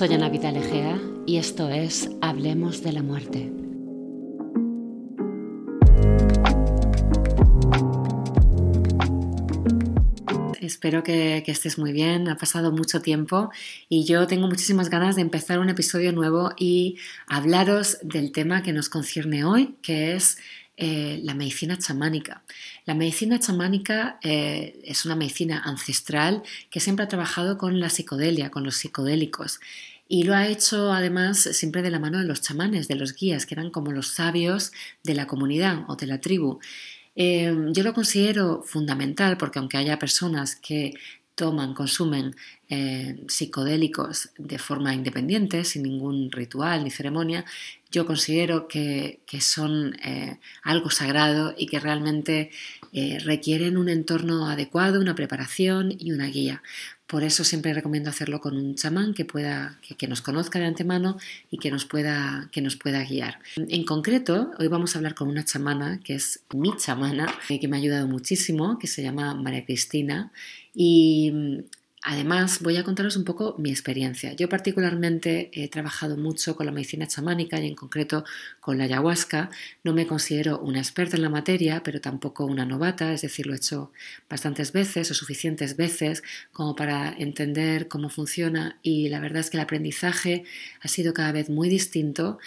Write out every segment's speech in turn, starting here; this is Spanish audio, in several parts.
Soy Ana Vidal Egea y esto es Hablemos de la muerte. Espero que, estés muy bien, ha pasado mucho tiempo y yo tengo muchísimas ganas de empezar un episodio nuevo y hablaros del tema que nos concierne hoy, que es eh, la medicina chamánica. La medicina chamánica eh, es una medicina ancestral que siempre ha trabajado con la psicodelia, con los psicodélicos. Y lo ha hecho además siempre de la mano de los chamanes, de los guías, que eran como los sabios de la comunidad o de la tribu. Eh, yo lo considero fundamental porque aunque haya personas que toman, consumen psicodélicos de forma independiente, sin ningún ritual ni ceremonia, yo considero que, son eh, algo sagrado y que realmente eh, requieren un entorno adecuado, una preparación y una guía. Por eso siempre recomiendo hacerlo con un chamán que, pueda, que, nos conozca de antemano y que nos, pueda, que nos pueda guiar. En concreto, hoy vamos a hablar con una chamana que es mi chamana, eh, que me ha ayudado muchísimo, que se llama María Cristina. Y Además, voy a contaros un poco mi experiencia. Yo particularmente he trabajado mucho con la medicina chamánica y en concreto con la ayahuasca. No me considero una experta en la materia, pero tampoco una novata, es decir, lo he hecho bastantes veces o suficientes veces como para entender cómo funciona y la verdad es que el aprendizaje ha sido cada vez muy distinto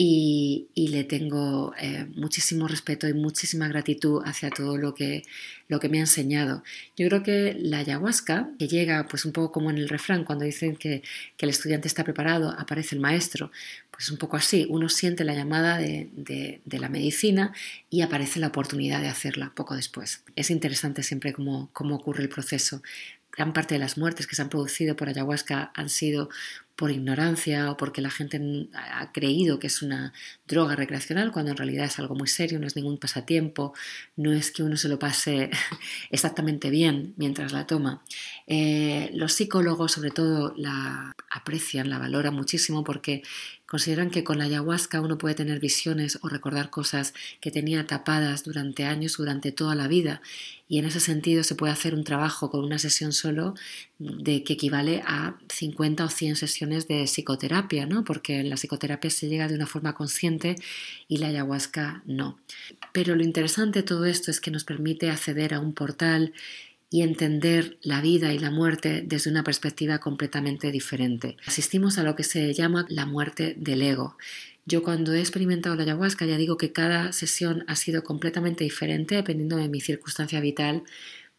y, le tengo eh, muchísimo respeto y muchísima gratitud hacia todo lo que, lo que me ha enseñado. Yo creo que la ayahuasca, que llega pues un poco como en el refrán, cuando dicen que, el estudiante está preparado, aparece el maestro, pues un poco así, uno siente la llamada de, de, la medicina y aparece la oportunidad de hacerla poco después. Es interesante siempre cómo, cómo ocurre el proceso. Gran parte de las muertes que se han producido por ayahuasca han sido por ignorancia o porque la gente ha creído que es una droga recreacional cuando en realidad es algo muy serio, no es ningún pasatiempo, no es que uno se lo pase exactamente bien mientras la toma. Eh, los psicólogos sobre todo la aprecian, la valoran muchísimo porque Consideran que con la ayahuasca uno puede tener visiones o recordar cosas que tenía tapadas durante años, durante toda la vida. Y en ese sentido se puede hacer un trabajo con una sesión solo de que equivale a 50 o 100 sesiones de psicoterapia, ¿no? Porque en la psicoterapia se llega de una forma consciente y la ayahuasca no. Pero lo interesante de todo esto es que nos permite acceder a un portal y entender la vida y la muerte desde una perspectiva completamente diferente. Asistimos a lo que se llama la muerte del ego. Yo cuando he experimentado la ayahuasca ya digo que cada sesión ha sido completamente diferente dependiendo de mi circunstancia vital,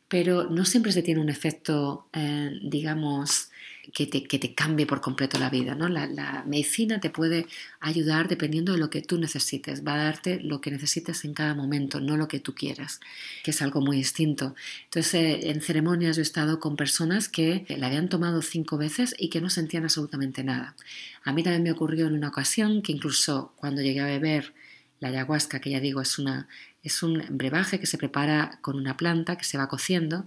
pero no siempre se tiene un efecto, eh, digamos, que te, cambie por completo la vida. ¿no? La, medicina te puede ayudar dependiendo de lo que tú necesites, va a darte lo que necesites en cada momento, no lo que tú quieras, que es algo muy distinto. Entonces, eh, en ceremonias yo he estado con personas que la habían tomado cinco veces y que no sentían absolutamente nada. A mí también me ocurrió en una ocasión que incluso cuando llegué a beber la ayahuasca, que ya digo es, una, es un brebaje que se prepara con una planta que se va cociendo,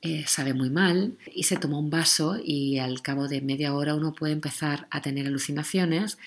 eh, sabe muy mal y se toma un vaso y al cabo de media hora uno puede empezar a tener alucinaciones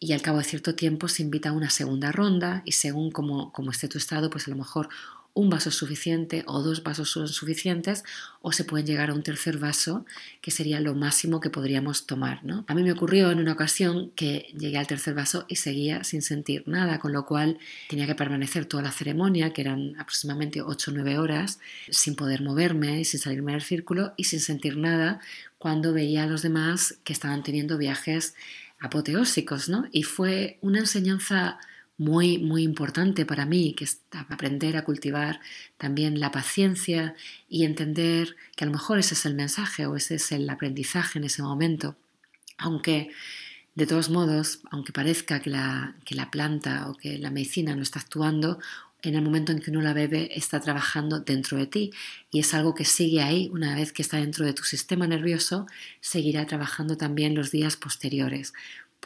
y al cabo de cierto tiempo se invita a una segunda ronda y según como, como esté tu estado, pues a lo mejor un vaso suficiente o dos vasos son suficientes o se pueden llegar a un tercer vaso que sería lo máximo que podríamos tomar. ¿no? A mí me ocurrió en una ocasión que llegué al tercer vaso y seguía sin sentir nada, con lo cual tenía que permanecer toda la ceremonia, que eran aproximadamente 8 o 9 horas, sin poder moverme sin salirme del círculo y sin sentir nada cuando veía a los demás que estaban teniendo viajes apoteósicos. ¿no? Y fue una enseñanza muy, muy importante para mí, que es aprender a cultivar también la paciencia y entender que a lo mejor ese es el mensaje o ese es el aprendizaje en ese momento. Aunque, de todos modos, aunque parezca que la, que la planta o que la medicina no está actuando, en el momento en que uno la bebe está trabajando dentro de ti y es algo que sigue ahí una vez que está dentro de tu sistema nervioso, seguirá trabajando también los días posteriores.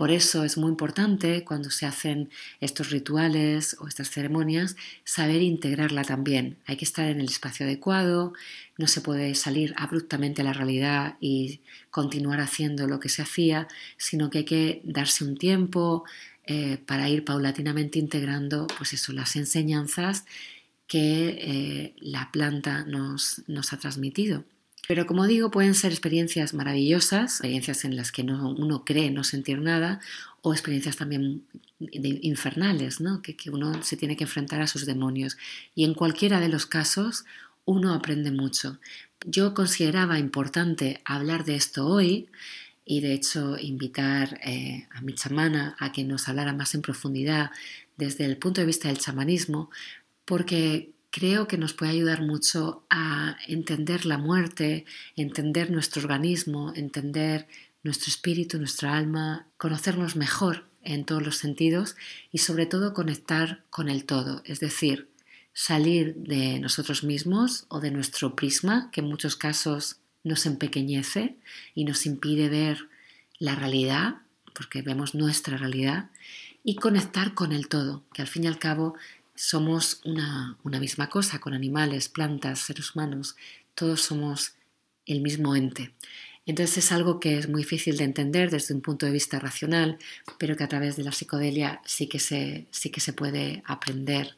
Por eso es muy importante cuando se hacen estos rituales o estas ceremonias saber integrarla también. Hay que estar en el espacio adecuado, no se puede salir abruptamente a la realidad y continuar haciendo lo que se hacía, sino que hay que darse un tiempo eh, para ir paulatinamente integrando pues eso, las enseñanzas que eh, la planta nos, nos ha transmitido. Pero como digo, pueden ser experiencias maravillosas, experiencias en las que uno cree no sentir nada, o experiencias también infernales, ¿no? que, que uno se tiene que enfrentar a sus demonios. Y en cualquiera de los casos, uno aprende mucho. Yo consideraba importante hablar de esto hoy y de hecho invitar eh, a mi chamana a que nos hablara más en profundidad desde el punto de vista del chamanismo, porque creo que nos puede ayudar mucho a entender la muerte, entender nuestro organismo, entender nuestro espíritu, nuestra alma, conocernos mejor en todos los sentidos y sobre todo conectar con el todo, es decir, salir de nosotros mismos o de nuestro prisma, que en muchos casos nos empequeñece y nos impide ver la realidad, porque vemos nuestra realidad, y conectar con el todo, que al fin y al cabo somos una, misma cosa, con animales, plantas, seres humanos, todos somos el mismo ente. Entonces es algo que es muy difícil de entender desde un punto de vista racional, pero que a través de la psicodelia sí que se, sí que se puede aprender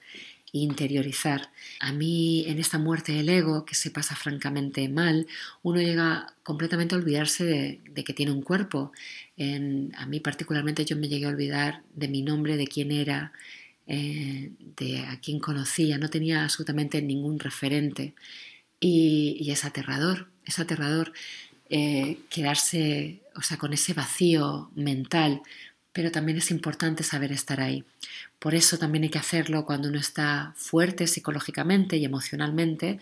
e interiorizar. A mí en esta muerte del ego, que se pasa francamente mal, uno llega completamente a olvidarse de, que tiene un cuerpo. a mí particularmente yo me llegué a olvidar de mi nombre, de quién era, eh, de a quién conocía, no tenía absolutamente ningún referente. Y, es aterrador, es aterrador eh, quedarse, o sea, con ese vacío mental, pero también es importante saber estar ahí. Por eso también hay que hacerlo cuando uno está fuerte psicológicamente y emocionalmente,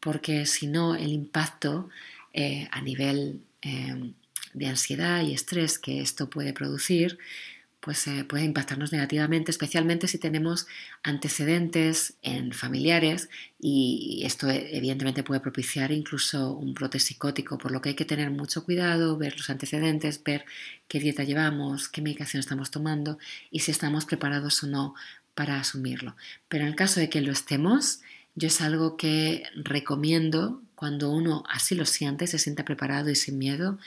porque si no el impacto eh, a nivel de ansiedad y estrés que esto puede producir pues eh, puede impactarnos negativamente, especialmente si tenemos antecedentes en familiares y esto eh, evidentemente puede propiciar incluso un brote psicótico, por lo que hay que tener mucho cuidado, ver los antecedentes, ver qué dieta llevamos, qué medicación estamos tomando y si estamos preparados o no para asumirlo. Pero en el caso de que lo estemos, yo es algo que recomiendo cuando uno así lo siente, se siente preparado y sin miedo,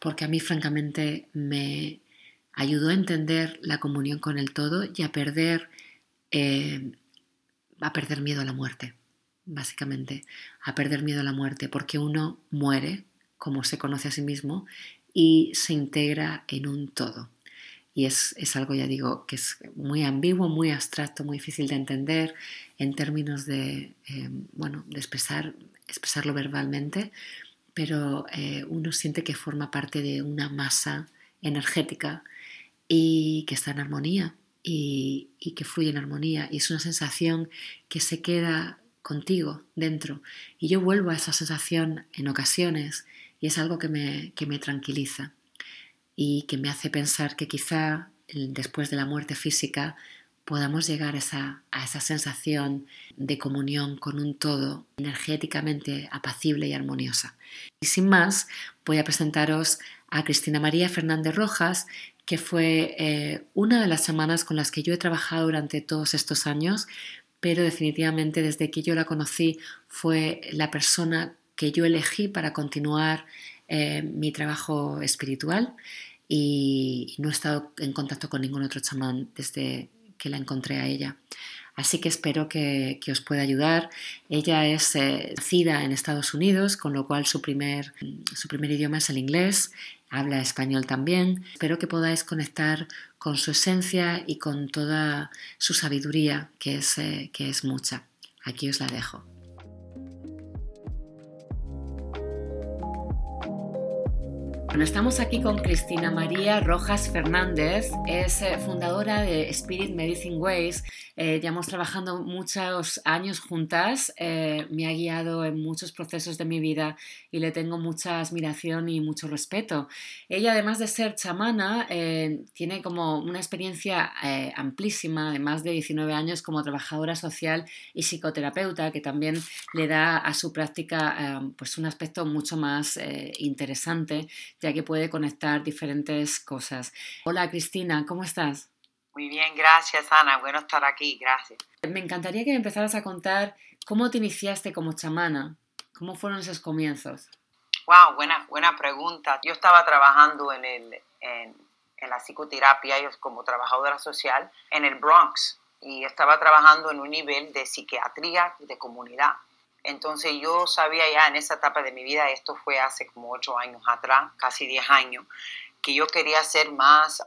porque a mí francamente me ayudó a entender la comunión con el todo y a perder, eh, a perder miedo a la muerte, básicamente, a perder miedo a la muerte, porque uno muere, como se conoce a sí mismo, y se integra en un todo. Y es, algo, ya digo, que es muy ambiguo, muy abstracto, muy difícil de entender en términos de, eh, bueno, expresar, expresarlo verbalmente, pero eh, uno siente que forma parte de una masa energética y que está en armonía y, que fluye en armonía. Y es una sensación que se queda contigo dentro. Y yo vuelvo a esa sensación en ocasiones y es algo que me, que me tranquiliza y que me hace pensar que quizá después de la muerte física podamos llegar esa, a esa sensación de comunión con un todo energéticamente apacible y armoniosa. Y sin más, voy a presentaros a Cristina María Fernández Rojas, que fue eh, una de las semanas con las que yo he trabajado durante todos estos años, pero definitivamente desde que yo la conocí fue la persona que yo elegí para continuar eh, mi trabajo espiritual y no he estado en contacto con ningún otro chamán desde que la encontré a ella. Así que espero que, os pueda ayudar. Ella es eh, nacida en Estados Unidos, con lo cual su primer, su primer idioma es el inglés habla español también. Espero que podáis conectar con su esencia y con toda su sabiduría, que es, eh, que es mucha. Aquí os la dejo. Estamos aquí con Cristina María Rojas Fernández, es eh, fundadora de Spirit Medicine Ways. Eh, llevamos trabajando muchos años juntas, eh, me ha guiado en muchos procesos de mi vida y le tengo mucha admiración y mucho respeto. Ella, además de ser chamana, eh, tiene como una experiencia amplísima de más de 19 años como trabajadora social y psicoterapeuta, que también le da a su práctica pues un aspecto mucho más interesante, ya que puede conectar diferentes cosas. Hola Cristina, ¿cómo estás? Muy bien, gracias Ana, bueno estar aquí, gracias. Me encantaría que me empezaras a contar cómo te iniciaste como chamana, cómo fueron esos comienzos. Wow, buena, buena pregunta. Yo estaba trabajando en, el, en, la psicoterapia como trabajadora social en el Bronx y estaba trabajando en un nivel de psiquiatría de comunidad. Entonces yo sabía ya en esa etapa de mi vida, esto fue hace como ocho años atrás, casi diez años, que yo quería hacer más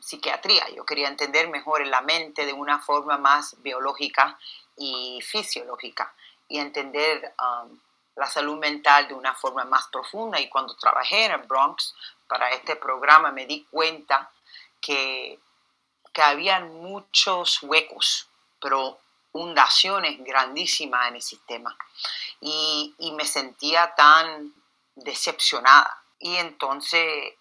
psiquiatría, yo quería entender mejor la mente de una forma más biológica y fisiológica y entender la salud mental de una forma más profunda. Y cuando trabajé en el Bronx para este programa me di cuenta que, que habían muchos huecos, pero fundaciones grandísimas en el sistema. Y, me sentía tan decepcionada. Y entonces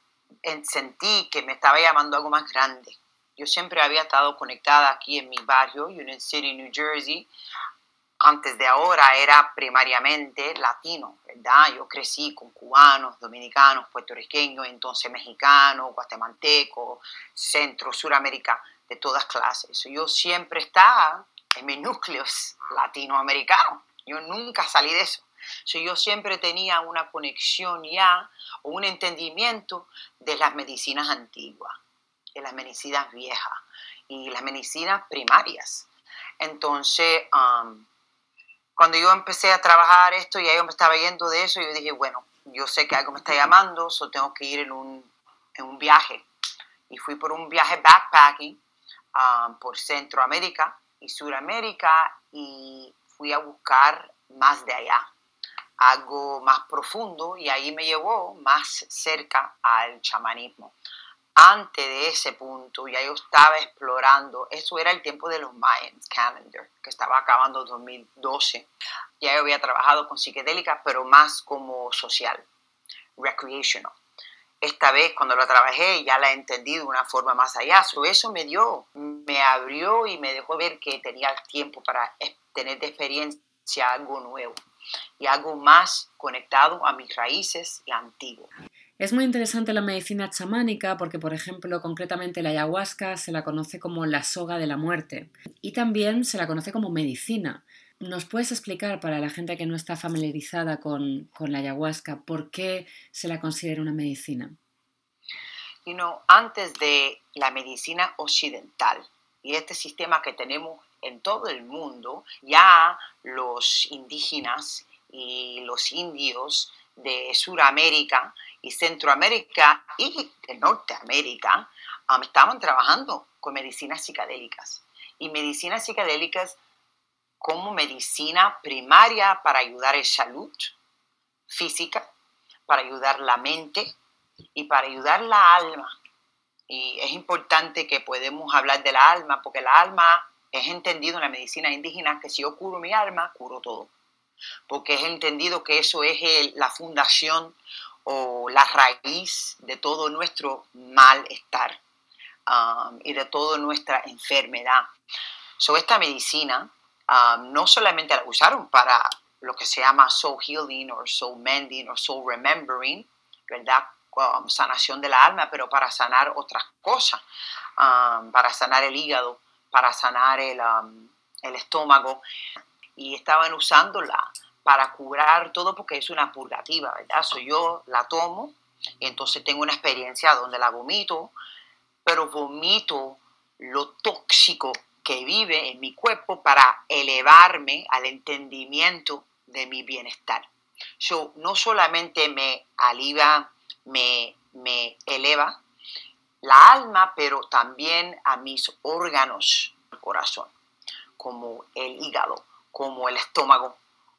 sentí que me estaba llamando algo más grande. Yo siempre había estado conectada aquí en mi barrio, Union City, New Jersey. Antes de ahora era primariamente latino, ¿verdad? Yo crecí con cubanos, dominicanos, puertorriqueños, entonces mexicanos, guatemaltecos, centro, suramérica, de todas clases. Yo siempre estaba en mis núcleos latinoamericanos. Yo nunca salí de eso. yo siempre tenía una conexión ya o un entendimiento de las medicinas antiguas, de las medicinas viejas y las medicinas primarias. Entonces, um, cuando yo empecé a trabajar esto, y yo me estaba yendo de eso, yo dije, bueno, yo sé que algo me está llamando, solo tengo que ir en un, en un viaje. Y fui por un viaje backpacking um, por Centroamérica y Suramérica y fui a buscar más de allá, algo más profundo y ahí me llevó más cerca al chamanismo. Antes de ese punto ya yo estaba explorando, eso era el tiempo de los Mayans Calendar, que estaba acabando en 2012. Ya yo había trabajado con psicodélica, pero más como social, recreational esta vez cuando la trabajé ya la entendí de una forma más allá. eso me dio, me abrió y me dejó ver que tenía tiempo para tener de experiencia algo nuevo y algo más conectado a mis raíces y antiguo. Es muy interesante la medicina chamánica porque, por ejemplo, concretamente la ayahuasca se la conoce como la soga de la muerte y también se la conoce como medicina. ¿Nos puedes explicar para la gente que no está familiarizada con, la ayahuasca por qué se la considera una medicina? You antes de la medicina occidental y este sistema que tenemos en todo el mundo, ya los indígenas y los indios de Sudamérica y Centroamérica y de Norteamérica um, estaban trabajando con medicinas psicodélicas. Y medicinas psicodélicas como medicina primaria para ayudar en salud física, para ayudar la mente y para ayudar la alma. Y es importante que podemos hablar de la alma, porque la alma es entendido en la medicina indígena que si yo curo mi alma, curo todo. Porque es entendido que eso es la fundación o la raíz de todo nuestro malestar um, y de toda nuestra enfermedad. So, esta medicina Um, no solamente la usaron para lo que se llama soul healing o soul mending o soul remembering, ¿verdad? Um, sanación de la alma, pero para sanar otras cosas, um, para sanar el hígado, para sanar el, el estómago. Y estaban usándola para curar todo porque es una purgativa, ¿verdad? So yo la tomo y entonces tengo una experiencia donde la vomito, pero vomito lo tóxico que vive en mi cuerpo para elevarme al entendimiento de mi bienestar. So, no solamente me alivia, me, me eleva la alma, pero también a mis órganos del corazón, como el hígado, como el estómago,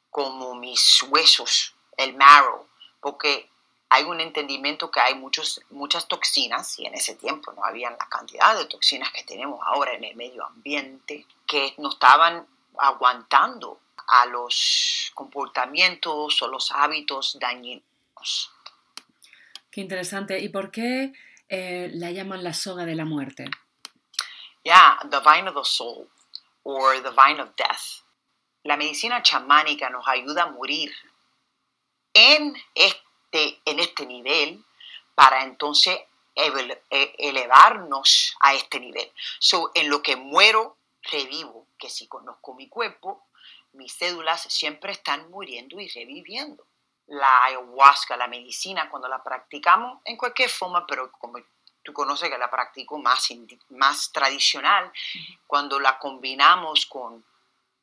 como mis huesos, el marrow, porque hay un entendimiento que hay muchos, muchas toxinas, y en ese tiempo no había la cantidad de toxinas que tenemos ahora en el medio ambiente, que no estaban aguantando a los comportamientos o los hábitos dañinos. Qué interesante. ¿Y por qué eh, la llaman la soga de la muerte? Ya, the vine of the soul, or the vine of death. La medicina chamánica nos ayuda a morir en este en este nivel para entonces e, elevarnos a este nivel. So, en lo que muero, revivo, que si conozco mi cuerpo, mis células siempre están muriendo y reviviendo. La ayahuasca, la medicina, cuando la practicamos en cualquier forma, pero como tú conoces que la practico más, más tradicional, cuando la combinamos con,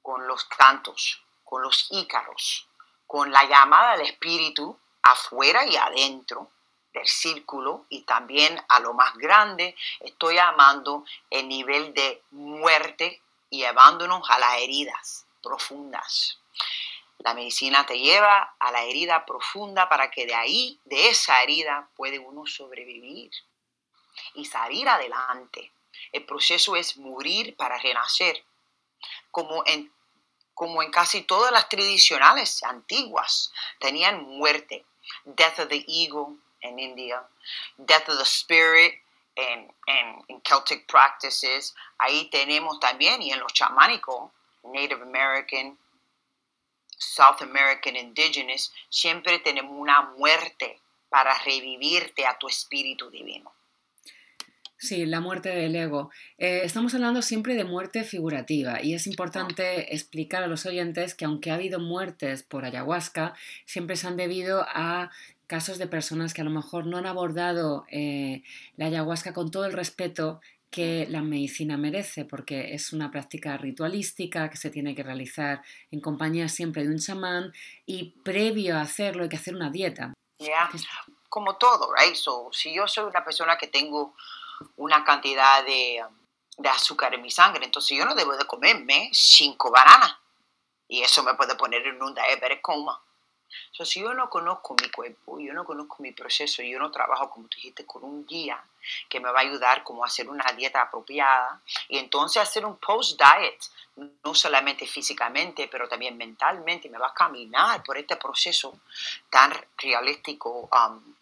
con los cantos, con los ícaros, con la llamada del espíritu afuera y adentro del círculo y también a lo más grande, estoy llamando el nivel de muerte y llevándonos a las heridas profundas. La medicina te lleva a la herida profunda para que de ahí, de esa herida, puede uno sobrevivir y salir adelante. El proceso es morir para renacer, como en, como en casi todas las tradicionales antiguas, tenían muerte, death of the ego en India, death of the spirit en, en, Celtic practices, ahí tenemos también, y en los chamánicos, Native American, South American Indigenous, siempre tenemos una muerte para revivirte a tu espíritu divino. Sí, la muerte del ego. Eh, estamos hablando siempre de muerte figurativa y es importante explicar a los oyentes que aunque ha habido muertes por ayahuasca, siempre se han debido a casos de personas que a lo mejor no han abordado eh, la ayahuasca con todo el respeto que la medicina merece, porque es una práctica ritualística que se tiene que realizar en compañía siempre de un chamán y previo a hacerlo hay que hacer una dieta. Como todo, right? si yo soy una persona que tengo una cantidad de, azúcar en mi sangre. Entonces yo no debo de comerme cinco bananas. Y eso me puede poner en un coma. So, si yo no conozco mi cuerpo, yo no conozco mi proceso, yo no trabajo, como tú dijiste, con un guía que me va a ayudar como a hacer una dieta apropiada y entonces hacer un post-diet, no solamente físicamente, pero también mentalmente, me va a caminar por este proceso tan realístico um,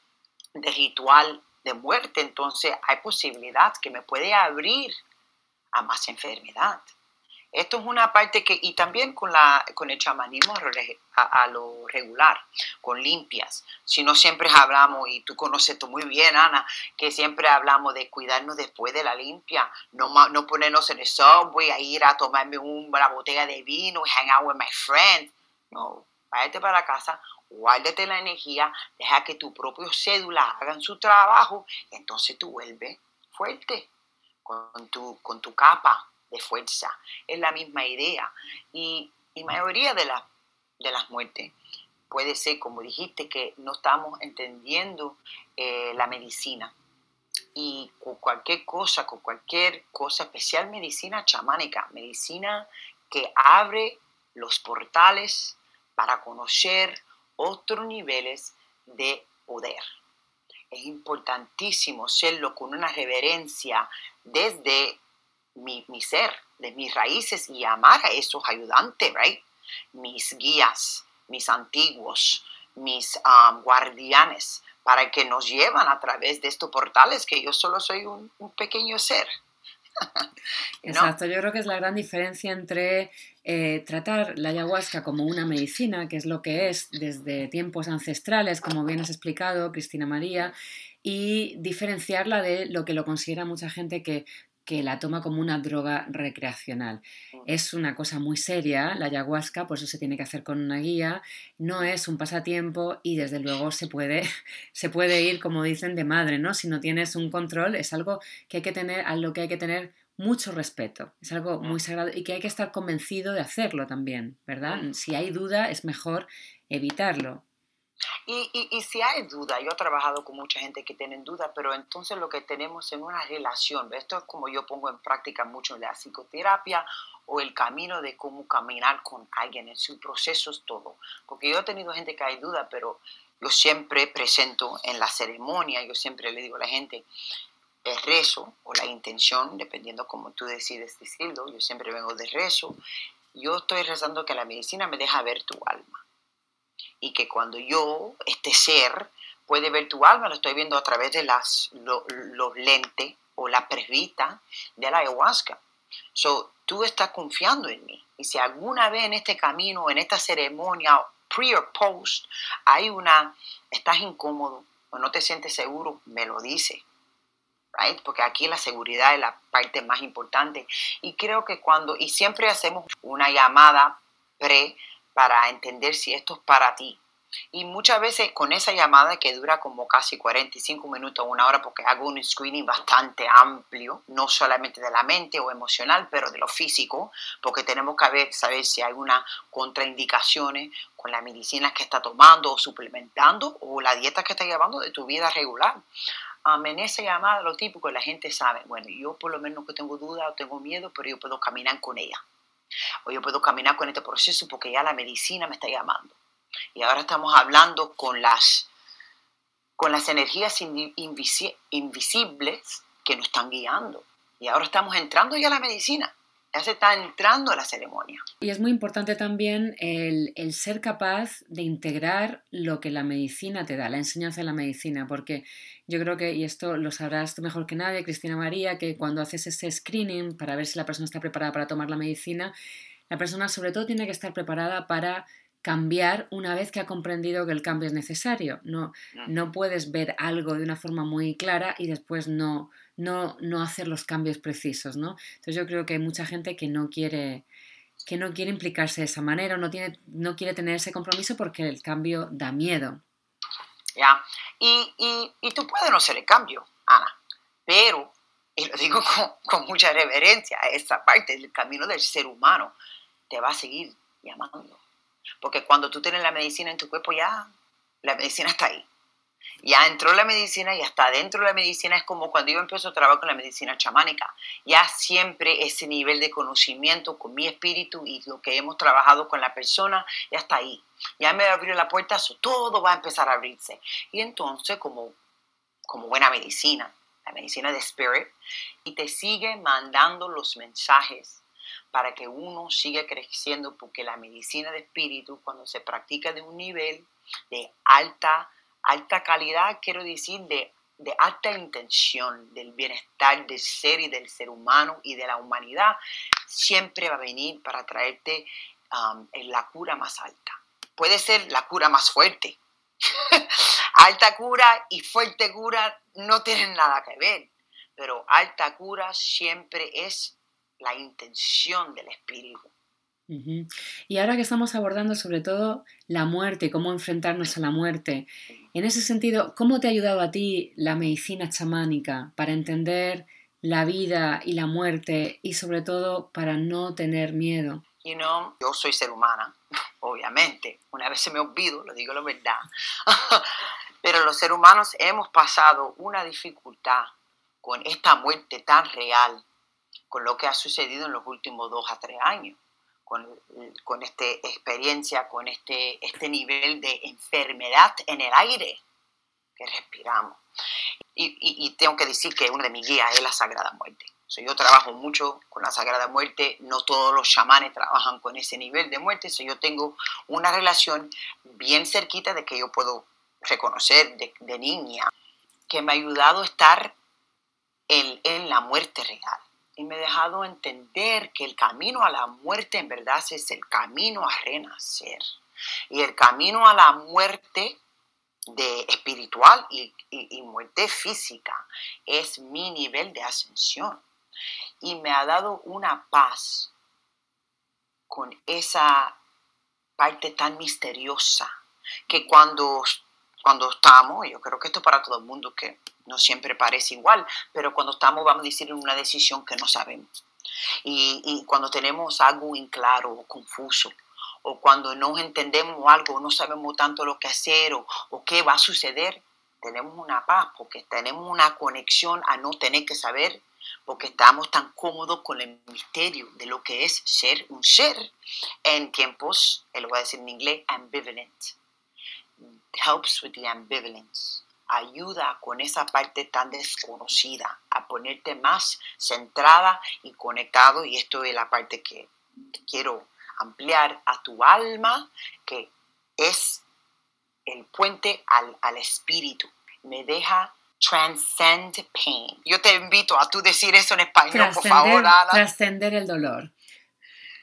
de ritual de muerte, entonces hay posibilidad que me puede abrir a más enfermedad. Esto es una parte que, y también con, la, con el chamanismo a, lo regular, con limpias. Si no siempre hablamos, y tú conoces tú muy bien, Ana, que siempre hablamos de cuidarnos después de la limpia, no, no ponernos en el subway a ir a tomarme una botella de vino, hang out with my friend. No, váyate para casa, guárdate la energía, deja que tu propio cédula hagan su trabajo, entonces tú vuelves fuerte con tu, con tu capa de fuerza. Es la misma idea. Y, y mayoría de, de las muertes puede ser, como dijiste, que no estamos entendiendo eh, la medicina. Y con cualquier cosa, con cualquier cosa, especial medicina chamánica, medicina que abre los portales para conocer otros niveles de poder. Es importantísimo serlo con una reverencia desde mi, ser, de mis raíces y amar a esos ayudantes, right? mis guías, mis antiguos, mis um, guardianes, para que nos llevan a través de estos portales que yo solo soy un pequeño ser. Exacto, yo creo que es la gran diferencia entre eh, tratar la ayahuasca como una medicina, que es lo que es desde tiempos ancestrales, como bien has explicado, Cristina María, y diferenciarla de lo que lo considera mucha gente que que la toma como una droga recreacional. Es una cosa muy seria, la ayahuasca, por eso se tiene que hacer con una guía, no es un pasatiempo y desde luego se puede, se puede ir, como dicen, de madre, ¿no? Si no tienes un control, es algo que hay que tener, a lo que hay que tener mucho respeto, es algo muy sagrado y que hay que estar convencido de hacerlo también, ¿verdad? Si hay duda es mejor evitarlo. Y, y, si hay duda, yo he trabajado con mucha gente que tienen duda, pero entonces lo que tenemos es una relación, esto es como yo pongo en práctica mucho la psicoterapia o el camino de cómo caminar con alguien en su proceso es todo, porque yo he tenido gente que hay duda, pero yo siempre presento en la ceremonia, yo siempre le digo a la gente, el rezo o la intención, dependiendo cómo tú decides decirlo, yo siempre vengo de rezo, yo estoy rezando que la medicina me deja ver tu alma. Y que cuando yo, este ser, puede ver tu alma, lo estoy viendo a través de las, los lentes o la presbita de la ayahuasca. So, tú estás confiando en mí. Y si alguna vez en este camino, en esta ceremonia, pre o post, hay una, estás incómodo o no te sientes seguro, me lo dice porque aquí la seguridad es la parte más importante. Y creo que cuando, y siempre hacemos una llamada pre para entender si esto es para ti. Y muchas veces con esa llamada que dura como casi 45 minutos, una hora, porque hago un screening bastante amplio, no solamente de la mente o emocional, pero de lo físico, porque tenemos que saber si hay una contraindicaciones con la medicina que está tomando o suplementando o la dieta que está llevando de tu vida regular. Um, en esa llamada, lo típico, la gente sabe, bueno, yo por lo menos que tengo duda o tengo miedo, pero yo puedo caminar con ella. O yo puedo caminar con este proceso porque ya la medicina me está llamando. Y ahora estamos hablando con las, con las energías invisibles que nos están guiando. Y ahora estamos entrando ya a la medicina. Ya se está entrando a la ceremonia. Y es muy importante también el, el, ser capaz de integrar lo que la medicina te da, la enseñanza de la medicina, porque yo creo que, y esto lo sabrás tú mejor que nadie, Cristina María, que cuando haces ese screening para ver si la persona está preparada para tomar la medicina, la persona sobre todo tiene que estar preparada para cambiar una vez que ha comprendido que el cambio es necesario. No, mm. no puedes ver algo de una forma muy clara y después no, no, no hacer los cambios precisos, ¿no? Entonces yo creo que hay mucha gente que no quiere que no quiere implicarse de esa manera no, tiene, no quiere tener ese compromiso porque el cambio da miedo. Ya, y, y, tú puedes no hacer el cambio, Ana, pero, y lo digo con, con mucha reverencia, esa parte del camino del ser humano te va a seguir llamando porque cuando tú tienes la medicina en tu cuerpo, ya la medicina está ahí. Ya entró la medicina y hasta dentro de la medicina es como cuando yo empiezo a trabajar con la medicina chamánica. Ya siempre ese nivel de conocimiento con mi espíritu y lo que hemos trabajado con la persona, ya está ahí. Ya me abrió la puerta, todo va a empezar a abrirse. Y entonces, como, como buena medicina, la medicina de spirit, y te sigue mandando los mensajes para que uno siga creciendo, porque la medicina de espíritu, cuando se practica de un nivel de alta, alta calidad, quiero decir, de, de alta intención del bienestar del ser y del ser humano y de la humanidad, siempre va a venir para traerte um, la cura más alta. Puede ser la cura más fuerte. alta cura y fuerte cura no tienen nada que ver, pero alta cura siempre es la intención del espíritu. Y ahora que estamos abordando sobre todo la muerte, cómo enfrentarnos a la muerte, en ese sentido, ¿cómo te ha ayudado a ti la medicina chamánica para entender la vida y la muerte y sobre todo para no tener miedo? You know, yo soy ser humana, obviamente. Una vez se me olvido, lo digo la verdad. Pero los seres humanos hemos pasado una dificultad con esta muerte tan real con lo que ha sucedido en los últimos dos a tres años, con, con esta experiencia, con este, este nivel de enfermedad en el aire que respiramos. Y, tengo que decir que una de mis guías es la Sagrada Muerte. yo trabajo mucho con la Sagrada Muerte, no todos los chamanes trabajan con ese nivel de muerte, yo tengo una relación bien cerquita de que yo puedo reconocer de, de niña, que me ha ayudado a estar en, en la muerte real y me he dejado entender que el camino a la muerte en verdad es el camino a renacer. Y el camino a la muerte de espiritual y, muerte física es mi nivel de ascensión. Y me ha dado una paz con esa parte tan misteriosa que cuando, cuando estamos, yo creo que esto es para todo el mundo que no siempre parece igual, pero cuando estamos, vamos a decir, una decisión que no sabemos. Y, cuando tenemos algo inclaro o confuso, o cuando no entendemos algo, no sabemos tanto lo que hacer o, o qué va a suceder, tenemos una paz porque tenemos una conexión a no tener que saber porque estamos tan cómodos con el misterio de lo que es ser un ser en tiempos, lo voy a decir en inglés, ambivalent. Helps with the ambivalence. Ayuda con esa parte tan desconocida a ponerte más centrada y conectado y esto es la parte que quiero ampliar a tu alma que es el puente al, al espíritu. Me deja transcend pain. Yo te invito a tú decir eso en español por favor trascender el dolor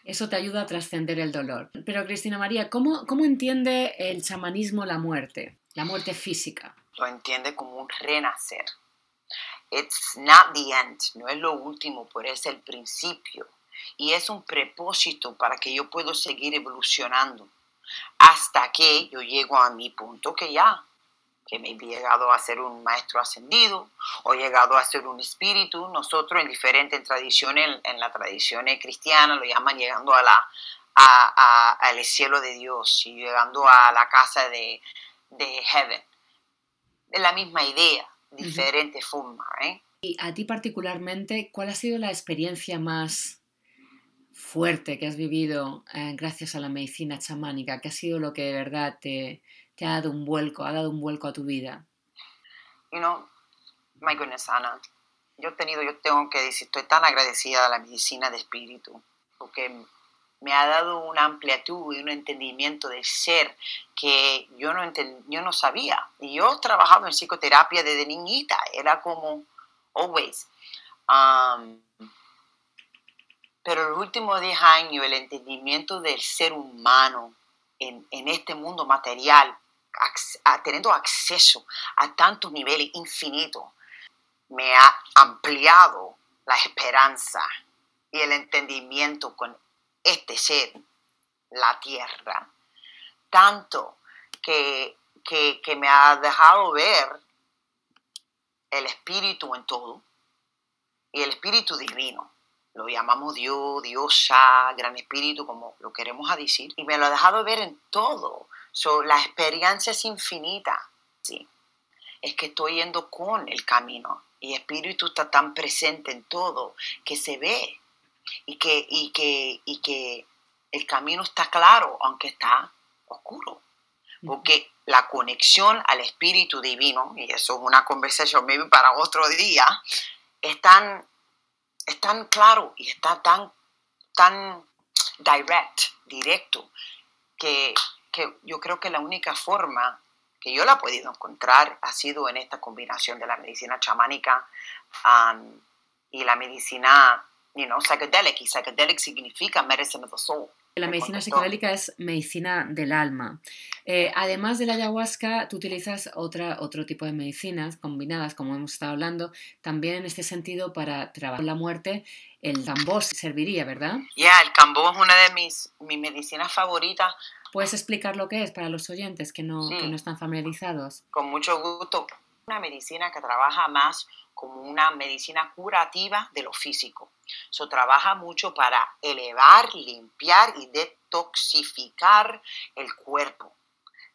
eso te ayuda a trascender el dolor. Pero Cristina María, ¿cómo, ¿cómo entiende el chamanismo la muerte? La muerte física lo entiende como un renacer. It's not the end, no es lo último, pero es el principio. Y es un propósito para que yo pueda seguir evolucionando. hasta que yo llego a mi punto que ya, que me he llegado a ser un maestro ascendido o llegado a ser un espíritu. Nosotros en diferentes tradiciones, en la tradición cristiana lo llaman llegando a la, al cielo de Dios y llegando a la casa de, de heaven. Es la misma idea, diferente forma. ¿eh? Y a ti particularmente, ¿cuál ha sido la experiencia más fuerte que has vivido eh, gracias a la medicina chamánica? ¿Qué ha sido lo que de verdad te, te, ha dado un vuelco, ha dado un vuelco a tu vida? You know, my goodness, Ana, yo he tenido, yo tengo que decir, estoy tan agradecida a la medicina de espíritu, porque me ha dado una amplitud y un entendimiento del ser que yo no, yo no sabía. Y yo he trabajado en psicoterapia desde niñita, era como always. Um, pero los últimos 10 años, el entendimiento del ser humano en, este mundo material, teniendo acceso a tantos niveles infinitos, me ha ampliado la esperanza y el entendimiento con este ser, la tierra, tanto que, que me ha dejado ver el espíritu en todo y el espíritu divino. Lo llamamos Dios, Diosa, Gran Espíritu, como lo queremos decir. Y me lo ha dejado ver en todo. So, la experiencia es infinita. Sí. Es que estoy yendo con el camino. Y el espíritu está tan presente en todo que se ve. Y que, y que, y que el camino está claro, aunque está oscuro. Porque la conexión al Espíritu Divino, y eso es una conversación maybe para otro día, es tan, es tan claro y está tan, tan direct, directo, que, que yo creo que la única forma que yo la he podido encontrar ha sido en esta combinación de la medicina chamánica um, y la medicina, you know, psychedelic, y psychedelic significa medicine of the soul. La medicina psicodélica es medicina del alma. Eh, además de la ayahuasca, tú utilizas otra, otro tipo de medicinas combinadas, como hemos estado hablando, también en este sentido para trabajar la muerte. El cambó serviría, ¿verdad? Ya, el cambó es una de mis, mis medicinas favoritas. ¿Puedes explicar lo que es para los oyentes que no, que no están familiarizados? Con mucho gusto. Una medicina que trabaja más como una medicina curativa de lo físico. So, trabaja mucho para elevar, limpiar y detoxificar el cuerpo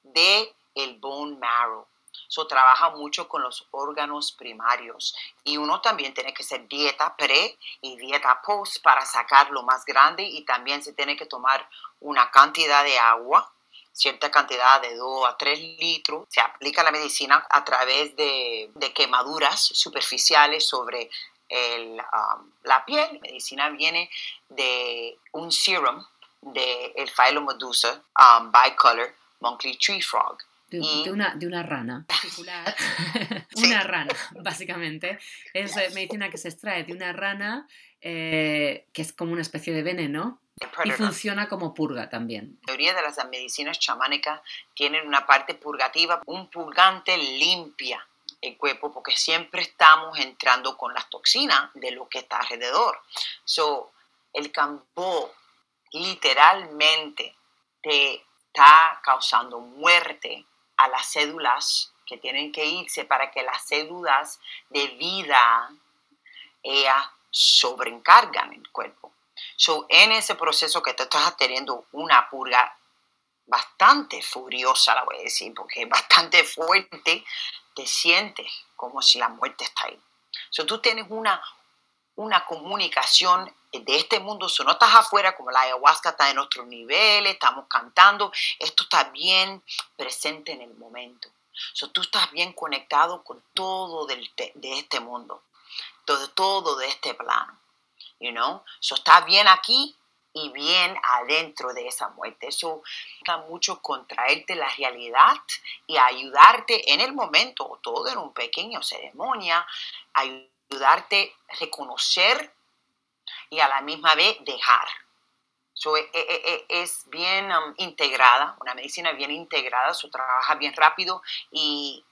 de el bone marrow. So, trabaja mucho con los órganos primarios y uno también tiene que hacer dieta pre y dieta post para sacar lo más grande y también se tiene que tomar una cantidad de agua cierta cantidad de 2 a 3 litros. Se aplica la medicina a través de, quemaduras superficiales sobre um, la piel. La medicina viene de un serum de el Phylomedusa um, bicolor monthly tree frog. De, una, de, una, rana una rana, básicamente. Es medicina que se extrae de una rana eh, que es como una especie de veneno y funciona como purga también. La mayoría de las medicinas chamánicas tienen una parte purgativa, un purgante limpia el cuerpo porque siempre estamos entrando con las toxinas de lo que está alrededor. So, el campo literalmente te está causando muerte a las células que tienen que irse para que las células de vida ellas sobreencargan el cuerpo. So, en ese proceso que te estás teniendo una purga bastante furiosa, la voy a decir, porque bastante fuerte, te sientes como si la muerte está ahí. So, tú tienes una, una comunicación de este mundo, si no estás afuera, como la ayahuasca está en otros niveles, estamos cantando, esto está bien presente en el momento. So, tú estás bien conectado con todo de este mundo, todo, todo de este plano you know. So está bien aquí y bien adentro de esa muerte. Eso da mucho contraerte la realidad y ayudarte en el momento, todo en un pequeño ceremonia, ayudarte a reconocer y a la misma vez dejar. So, e, e, e, es bien um, integrada, una medicina bien integrada, su trabaja bien rápido y,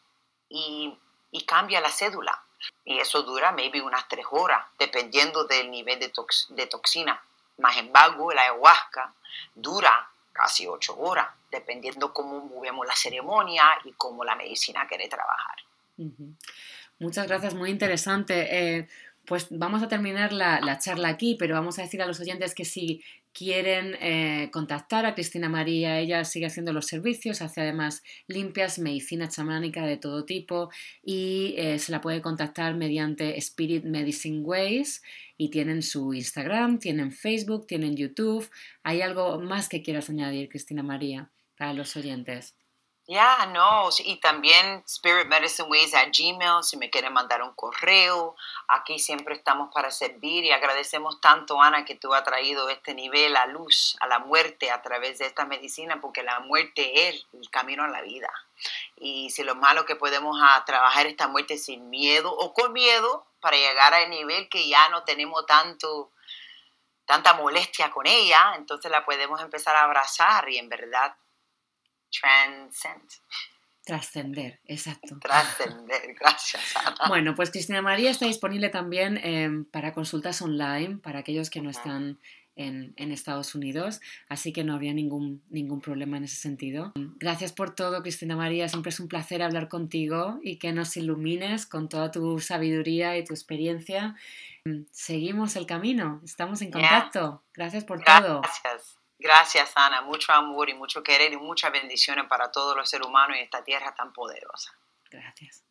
y, y cambia la cédula. Y eso dura maybe unas tres horas, dependiendo del nivel de, de toxina. Más embargo, la ayahuasca dura casi ocho horas. dependiendo cómo movemos la ceremonia y cómo la medicina quiere trabajar. Muchas gracias, muy interesante. Eh, pues vamos a terminar la, charla aquí, pero vamos a decir a los oyentes que si quieren eh, contactar a Cristina María, ella sigue haciendo los servicios, hace además limpias, medicina chamánica de todo tipo y eh, se la puede contactar mediante Spirit Medicine Ways y tienen su Instagram, tienen Facebook, tienen YouTube. ¿Hay algo más que quieras añadir, Cristina María, para los oyentes? Ya, no, y también Spirit Medicine Ways at Gmail, si me quieren mandar un correo, aquí siempre estamos para servir y agradecemos tanto, Ana, que tú has traído este nivel a luz, a la muerte a través de esta medicina, porque la muerte es el camino a la vida. Y si lo malo que podemos a trabajar esta muerte sin miedo o con miedo para llegar al nivel que ya no tenemos tanto tanta molestia con ella, entonces la podemos empezar a abrazar y en verdad transcend. Trascender, exacto. Trascender, gracias. Bueno, pues Cristina María está disponible también em, para consultas online para aquellos que no están en, Estados Unidos, así que no habría ningún, ningún problema en ese sentido. Gracias por todo, Cristina María. Siempre es un placer hablar contigo y que nos ilumines con toda tu sabiduría y tu experiencia. Seguimos el camino, estamos en contacto. Gracias por todo. Gracias. Gracias, Ana. Mucho amor y mucho querer y muchas bendiciones para todos los seres humanos y esta tierra tan poderosa. Gracias.